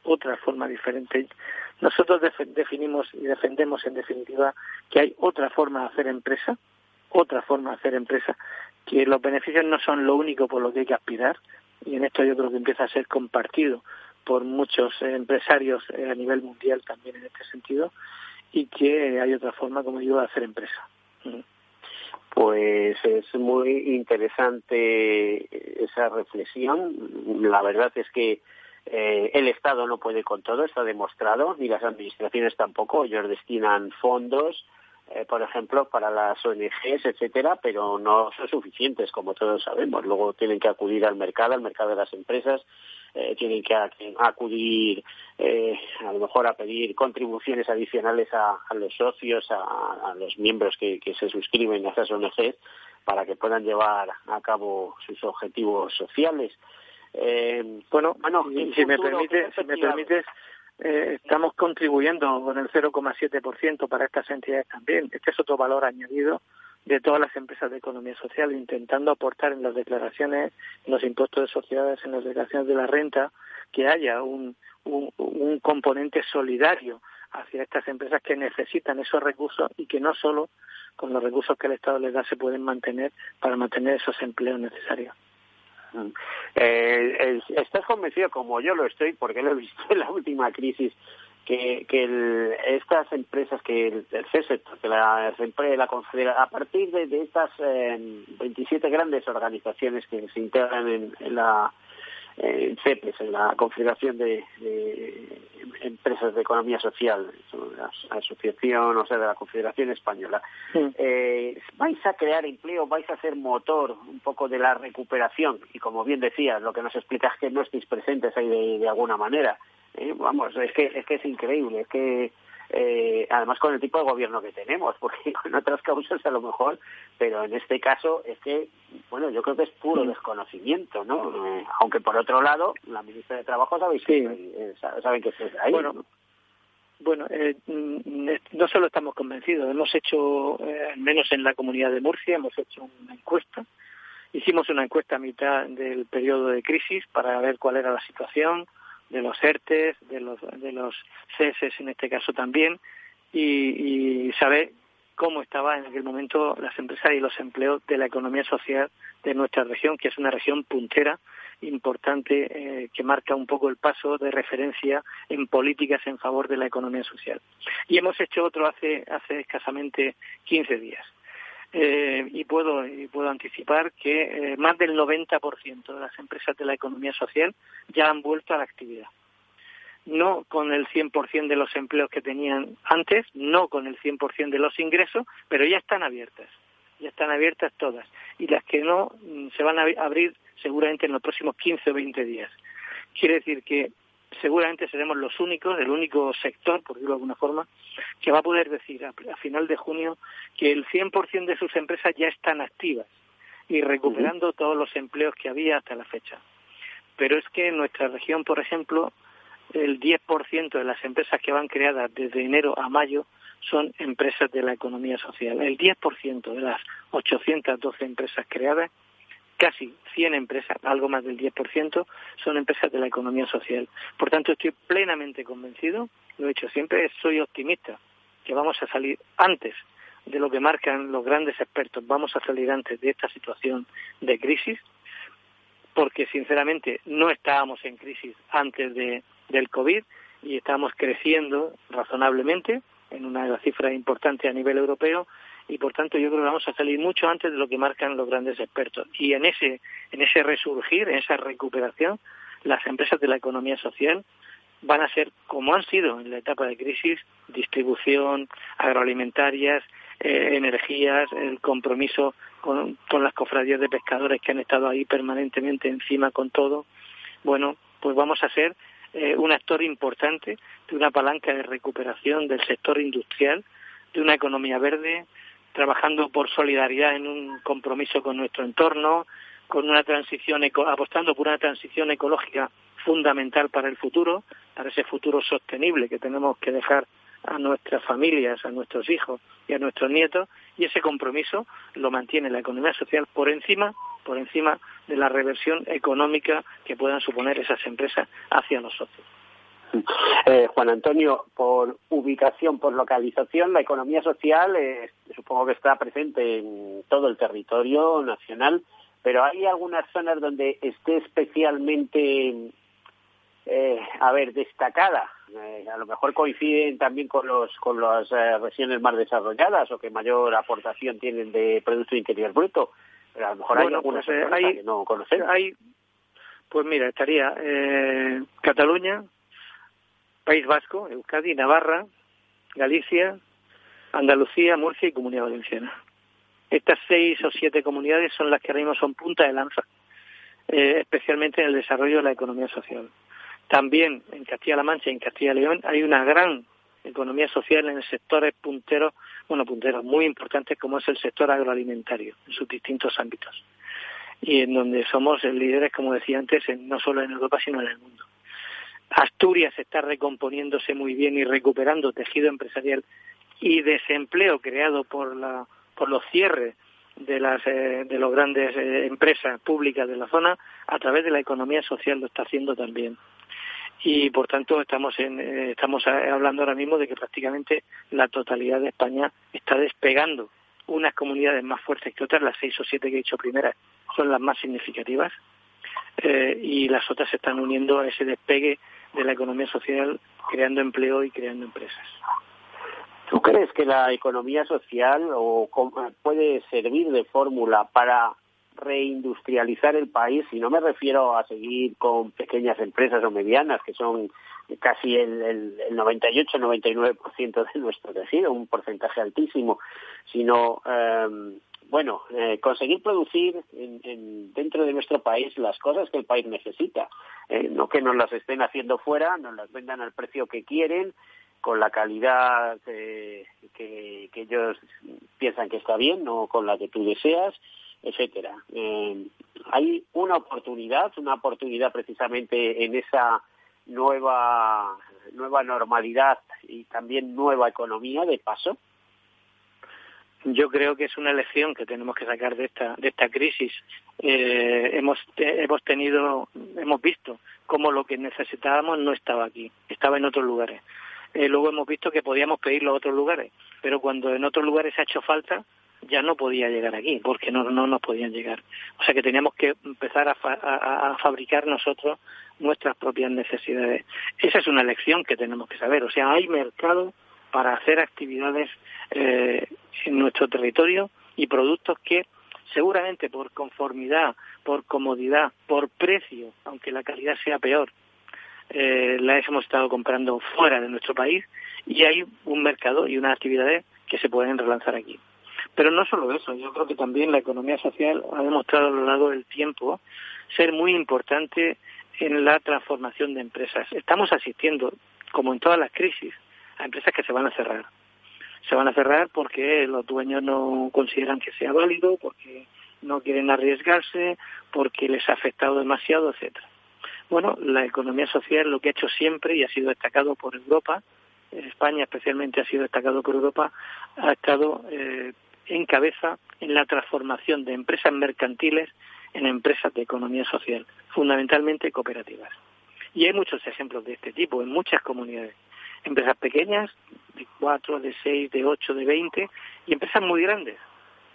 G: otra forma diferente. Nosotros definimos y defendemos en definitiva que hay otra forma de hacer empresa, otra forma de hacer empresa, que los beneficios no son lo único por lo que hay que aspirar y en esto yo creo que empieza a ser compartido por muchos empresarios eh, a nivel mundial también en este sentido y que hay otra forma, como digo, de hacer empresa. Mm.
C: Pues es muy interesante esa reflexión. La verdad es que eh, el Estado no puede con todo, está demostrado, ni las administraciones tampoco. Ellos destinan fondos, eh, por ejemplo, para las ONGs, etcétera, pero no son suficientes, como todos sabemos. Luego tienen que acudir al mercado, al mercado de las empresas, eh, tienen que acudir eh, a lo mejor a pedir contribuciones adicionales a, los socios, a, los miembros que, se suscriben a esas ONGs para que puedan llevar a cabo sus objetivos sociales.
G: Eh, bueno, bueno, si, me permite, si me permites, eh, estamos contribuyendo con el 0,7% para estas entidades también. Este es otro valor añadido de todas las empresas de economía social, intentando aportar en las declaraciones, en los impuestos de sociedades, en las declaraciones de la renta, que haya un, un, componente solidario hacia estas empresas que necesitan esos recursos y que no solo con los recursos que el Estado les da se pueden mantener para mantener esos empleos necesarios.
C: Eh, ¿Estás convencido, como yo lo estoy, porque lo he visto en la última crisis que, que estas empresas, que el tercer sector, que la, la a partir de, estas 27 eh, grandes organizaciones que se integran en, la en CEPES, en la Confederación de, Empresas de Economía Social, la asociación, o sea, de la Confederación Española, eh, vais a crear empleo, vais a ser motor un poco de la recuperación y como bien decías, lo que nos explicas es que no estéis presentes ahí de alguna manera. ¿Eh? vamos, es que, es que es increíble, es que eh, además con el tipo de gobierno que tenemos, porque con otras causas a lo mejor, pero en este caso es que, bueno, yo creo que es puro desconocimiento, ¿no? Eh, aunque por otro lado, la ministra de Trabajo sabéis que, saben que es ahí.
G: Bueno, bueno mm, no solo estamos convencidos, hemos hecho, al menos en la comunidad de Murcia, hemos hecho una encuesta. Hicimos una encuesta a mitad del periodo de crisis para ver cuál era la situación, de los ERTES, de los, de los CESES en este caso también, y, y saber cómo estaban en aquel momento las empresas y los empleos de la economía social de nuestra región, que es una región puntera importante eh, que marca un poco el paso de referencia en políticas en favor de la economía social. Y hemos hecho otro hace, hace escasamente 15 días. Eh, y puedo y puedo anticipar que eh, más del 90% de las empresas de la economía social ya han vuelto a la actividad. No con el 100% de los empleos que tenían antes, no con el 100% de los ingresos, pero ya están abiertas. Ya están abiertas todas. Y las que no mm, se van a abrir seguramente en los próximos 15 o 20 días. Quiere decir que seguramente seremos los únicos, el único sector, por decirlo de alguna forma, que va a poder decir a, final de junio que el 100% de sus empresas ya están activas y recuperando todos los empleos que había hasta la fecha. Pero es que en nuestra región, por ejemplo, el 10% de las empresas que van creadas desde enero a mayo son empresas de la economía social. El 10% de las 812 empresas creadas casi 100 empresas, algo más del 10%, son empresas de la economía social. Por tanto, estoy plenamente convencido, lo he dicho siempre, soy optimista, que vamos a salir antes de lo que marcan los grandes expertos, vamos a salir antes de esta situación de crisis, porque sinceramente no estábamos en crisis antes de, del COVID y estamos creciendo razonablemente en una cifra importante a nivel europeo y por tanto yo creo que vamos a salir mucho antes de lo que marcan los grandes expertos. Y en ese, en ese resurgir, en esa recuperación, las empresas de la economía social van a ser, como han sido en la etapa de crisis, distribución, agroalimentarias, eh, energías, el compromiso con, con las cofradías de pescadores que han estado ahí permanentemente encima con todo. Bueno, pues vamos a ser eh, un actor importante de una palanca de recuperación del sector industrial, de una economía verde, trabajando por solidaridad en un compromiso con nuestro entorno, con una transición apostando por una transición ecológica fundamental para el futuro, para ese futuro sostenible que tenemos que dejar a nuestras familias, a nuestros hijos y a nuestros nietos, y ese compromiso lo mantiene la economía social por encima, por encima de la reversión económica que puedan suponer esas empresas hacia nosotros.
C: Eh, Juan Antonio, por ubicación, por localización, la economía social eh, supongo que está presente en todo el territorio nacional, pero ¿hay algunas zonas donde esté especialmente, eh, a ver, destacada? a lo mejor coinciden también con, los, con las regiones más desarrolladas o que mayor aportación tienen de Producto Interior Bruto, pero a lo mejor hay algunas
G: pues, que no conocemos. Hay, pues mira, estaría Cataluña, País Vasco, Euskadi, Navarra, Galicia, Andalucía, Murcia y Comunidad Valenciana. Estas seis o siete comunidades son las que ahora mismo son punta de lanza, eh, especialmente en el desarrollo de la economía social. También en Castilla-La Mancha y en Castilla León hay una gran economía social en sectores punteros, bueno, punteros muy importantes como es el sector agroalimentario en sus distintos ámbitos. Y en donde somos líderes, como decía antes, no solo en Europa, sino en el mundo. Asturias está recomponiéndose muy bien y recuperando tejido empresarial y desempleo creado por la por los cierres de las eh, de las grandes eh, empresas públicas de la zona a través de la economía social lo está haciendo también. Y por tanto estamos en, eh, estamos hablando ahora mismo de que prácticamente la totalidad de España está despegando. Unas comunidades más fuertes que otras las seis o siete que he dicho primeras son las más significativas y las otras se están uniendo a ese despegue de la economía social, creando empleo y creando empresas.
C: ¿Tú crees que la economía social o puede servir de fórmula para reindustrializar el país? Y no me refiero a seguir con pequeñas empresas o medianas, que son casi el, el, el 98-99% de nuestro tejido, un porcentaje altísimo, sino, eh, bueno, eh, conseguir producir en, en, dentro de nuestro país las cosas que el país necesita, eh, no que nos las estén haciendo fuera, nos las vendan al precio que quieren, con la calidad que, que, que ellos piensan que está bien, no con la que tú deseas, etcétera. Eh, hay una oportunidad, una oportunidad precisamente en esa nueva nueva normalidad y también nueva economía de paso?
G: Yo creo que es una lección que tenemos que sacar de esta de esta crisis. Eh, hemos hemos tenido hemos visto cómo lo que necesitábamos no estaba aquí, estaba en otros lugares. Eh, luego hemos visto que podíamos pedirlo a otros lugares, pero cuando en otros lugares ha hecho falta, ya no podía llegar aquí, porque no, no nos podían llegar. O sea que teníamos que empezar a, a, a, fabricar nosotros nuestras propias necesidades. Esa es una lección que tenemos que saber. O sea, hay mercado para hacer actividades eh, en nuestro territorio y productos que seguramente por conformidad, por comodidad, por precio, aunque la calidad sea peor, eh, las hemos estado comprando fuera de nuestro país y hay un mercado y unas actividades que se pueden relanzar aquí. Pero no solo eso, yo creo que también la economía social ha demostrado a lo largo del tiempo ser muy importante en la transformación de empresas. Estamos asistiendo, como en todas las crisis, a empresas que se van a cerrar. Se van a cerrar porque los dueños no consideran que sea válido, porque no quieren arriesgarse, porque les ha afectado demasiado, etcétera. Bueno, la economía social lo que ha hecho siempre y ha sido destacado por Europa, España especialmente ha sido destacado por Europa, ha estado eh, en cabeza en la transformación de empresas mercantiles en empresas de economía social, fundamentalmente cooperativas. Y hay muchos ejemplos de este tipo en muchas comunidades. Empresas pequeñas, de cuatro, de seis, de ocho, de veinte, y empresas muy grandes.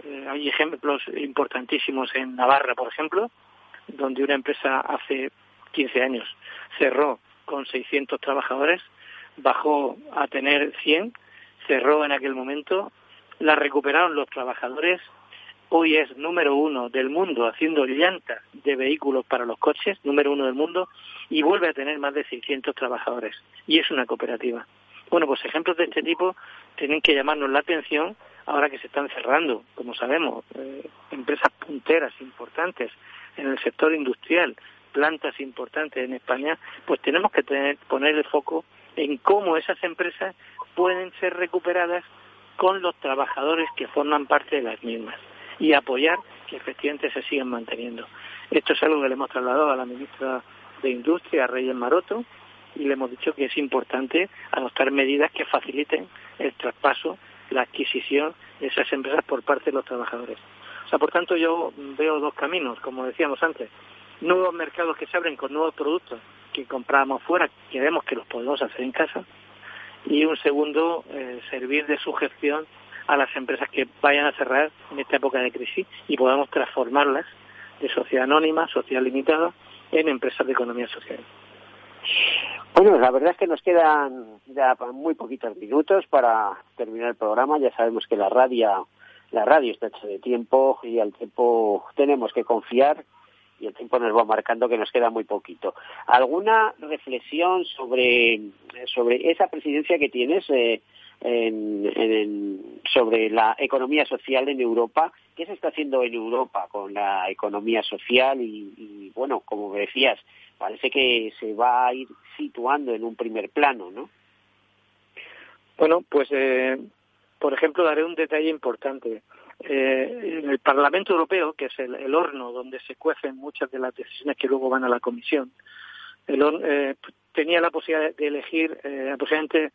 G: Eh, hay ejemplos importantísimos en Navarra, por ejemplo, donde una empresa hace 15 años cerró con 600 trabajadores, bajó a tener 100, cerró en aquel momento la recuperaron los trabajadores. Hoy es número uno del mundo haciendo llantas de vehículos para los coches, número uno del mundo, y vuelve a tener más de 600 trabajadores. Y es una cooperativa. Bueno, pues ejemplos de este tipo tienen que llamarnos la atención ahora que se están cerrando, como sabemos, eh, empresas punteras importantes en el sector industrial, plantas importantes en España, pues tenemos que tener, poner el foco en cómo esas empresas pueden ser recuperadas con los trabajadores que forman parte de las mismas y apoyar que efectivamente se sigan manteniendo. Esto es algo que le hemos trasladado a la ministra de Industria, a Reyes Maroto, y le hemos dicho que es importante adoptar medidas que faciliten el traspaso, la adquisición de esas empresas por parte de los trabajadores. O sea, por tanto, yo veo dos caminos, como decíamos antes. Nuevos mercados que se abren con nuevos productos que compramos fuera, que vemos que los podemos hacer en casa, y un segundo, eh, servir de sujeción a las empresas que vayan a cerrar en esta época de crisis y podamos transformarlas de sociedad anónima, sociedad limitada, en empresas de economía social.
C: Bueno, la verdad es que nos quedan ya muy poquitos minutos para terminar el programa. Ya sabemos que la radio, la radio está hecha de tiempo y al tiempo tenemos que confiar y el tiempo nos va marcando que nos queda muy poquito. ¿Alguna reflexión sobre, sobre esa presidencia que tienes eh, en, en, sobre la economía social en Europa? ¿Qué se está haciendo en Europa con la economía social? Y, y bueno, como decías, parece que se va a ir situando en un primer plano, ¿no?
G: Bueno, pues, eh, por ejemplo, daré un detalle importante eh, el Parlamento Europeo, que es el, el, horno donde se cuecen muchas de las decisiones que luego van a la Comisión, el, eh, tenía la posibilidad de elegir eh, aproximadamente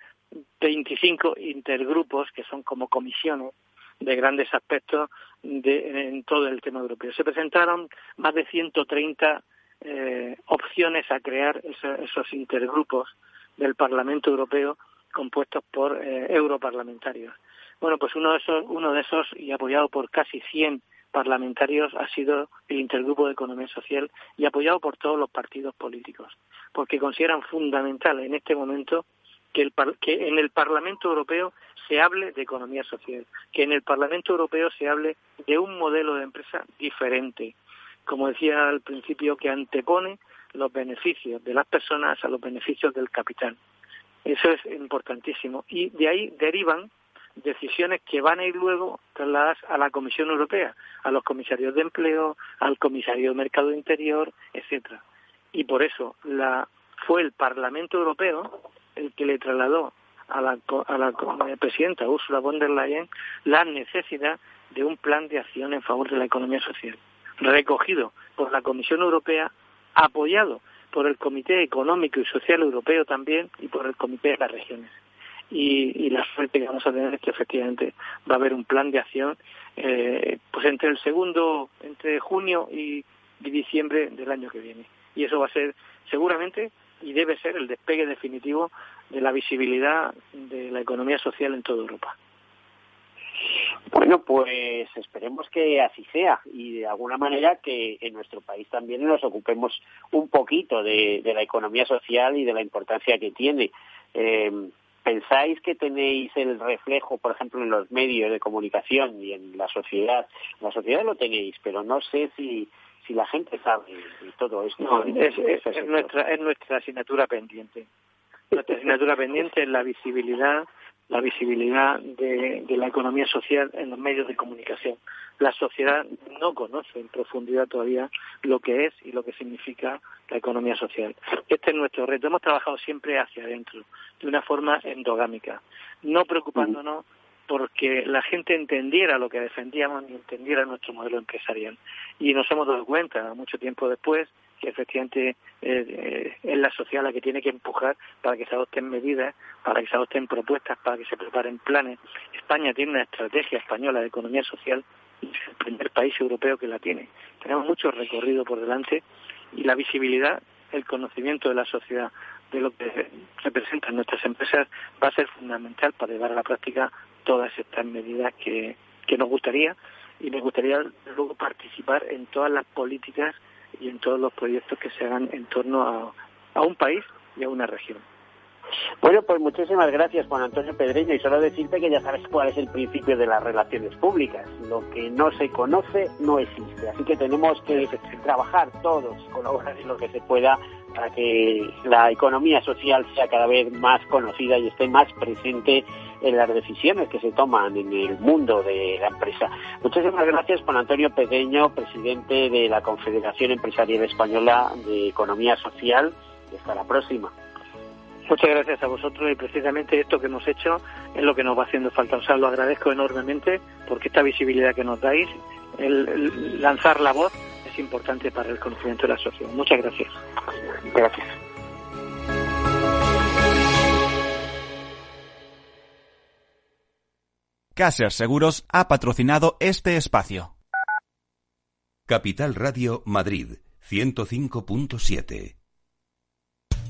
G: 25 intergrupos, que son como comisiones de grandes aspectos de, en todo el tema europeo. Se presentaron más de 130 eh, opciones a crear esos, intergrupos del Parlamento Europeo compuestos por eh, europarlamentarios. Bueno, pues uno de esos, uno de esos y apoyado por casi 100 parlamentarios ha sido el Intergrupo de Economía Social y apoyado por todos los partidos políticos, porque consideran fundamental en este momento que, el, que en el Parlamento Europeo se hable de economía social, que en el Parlamento Europeo se hable de un modelo de empresa diferente, como decía al principio, que antepone los beneficios de las personas a los beneficios del capital. Eso es importantísimo. Y de ahí derivan decisiones que van a ir luego trasladadas a la Comisión Europea, a los comisarios de empleo, al comisario de Mercado Interior, etcétera. Y por eso la, fue el Parlamento Europeo el que le trasladó a la, a la presidenta Ursula von der Leyen la necesidad de un plan de acción en favor de la economía social, recogido por la Comisión Europea, apoyado por el Comité Económico y Social Europeo también y por el Comité de las Regiones. Y, la suerte que vamos a tener es que efectivamente va a haber un plan de acción eh, pues entre el segundo, entre junio y, diciembre del año que viene. Y eso va a ser seguramente y debe ser el despegue definitivo de la visibilidad de la economía social en toda Europa.
C: Bueno, pues esperemos que así sea y de alguna manera que en nuestro país también nos ocupemos un poquito de, la economía social y de la importancia que tiene. Eh, ¿Pensáis que tenéis el reflejo, por ejemplo, en los medios de comunicación y en la sociedad? La sociedad lo tenéis, pero no sé si, si la gente sabe todo esto.
G: es, nuestra, es nuestra asignatura pendiente. Nuestra asignatura pendiente es la visibilidad la visibilidad de, la economía social en los medios de comunicación. La sociedad no conoce en profundidad todavía lo que es y lo que significa la economía social. Este es nuestro reto. Hemos trabajado siempre hacia adentro, de una forma endogámica, no preocupándonos porque la gente entendiera lo que defendíamos ni entendiera nuestro modelo empresarial. Y nos hemos dado cuenta, mucho tiempo después, que efectivamente eh, eh, es la sociedad la que tiene que empujar para que se adopten medidas, para que se adopten propuestas, para que se preparen planes. España tiene una estrategia española de economía social y es el primer país europeo que la tiene. Tenemos mucho recorrido por delante y la visibilidad, el conocimiento de la sociedad de lo que representan nuestras empresas va a ser fundamental para llevar a la práctica todas estas medidas que, que nos gustaría y nos gustaría luego participar en todas las políticas y en todos los proyectos que se hagan en torno a, a un país y a una región.
C: Bueno, pues muchísimas gracias, Juan Antonio Pedreño. Y solo decirte que ya sabes cuál es el principio de las relaciones públicas. Lo que no se conoce no existe. Así que tenemos que trabajar todos, colaborar en lo que se pueda para que la economía social sea cada vez más conocida y esté más presente en las decisiones que se toman en el mundo de la empresa. Muchísimas gracias, Juan Antonio Pedreño, presidente de la Confederación Empresarial Española de Economía Social. Y hasta la próxima.
G: Muchas gracias a vosotros y precisamente esto que hemos hecho es lo que nos va haciendo falta. O sea, lo agradezco enormemente porque esta visibilidad que nos dais, el, lanzar la voz es importante para el conocimiento de la sociedad. Muchas gracias.
C: Gracias.
A: Caser Seguros ha patrocinado este espacio.
F: Capital Radio Madrid 105.7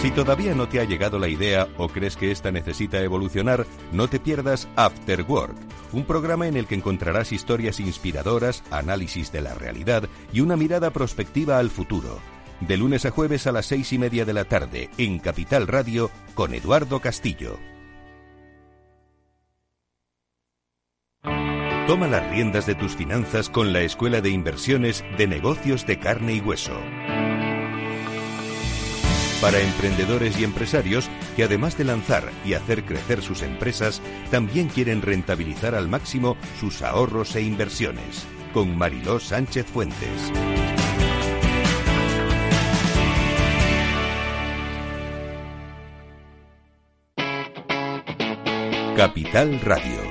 F: Si todavía no te ha llegado la idea o crees que esta necesita evolucionar, no te pierdas After Work, un programa en el que encontrarás historias inspiradoras, análisis de la realidad y una mirada prospectiva al futuro. De lunes a jueves a las seis y media de la tarde en Capital Radio con Eduardo Castillo. Toma las riendas de tus finanzas con la Escuela de Inversiones de Negocios de Carne y Hueso. Para emprendedores y empresarios que además de lanzar y hacer crecer sus empresas, también quieren rentabilizar al máximo sus ahorros e inversiones. Con Mariló Sánchez Fuentes. Capital Radio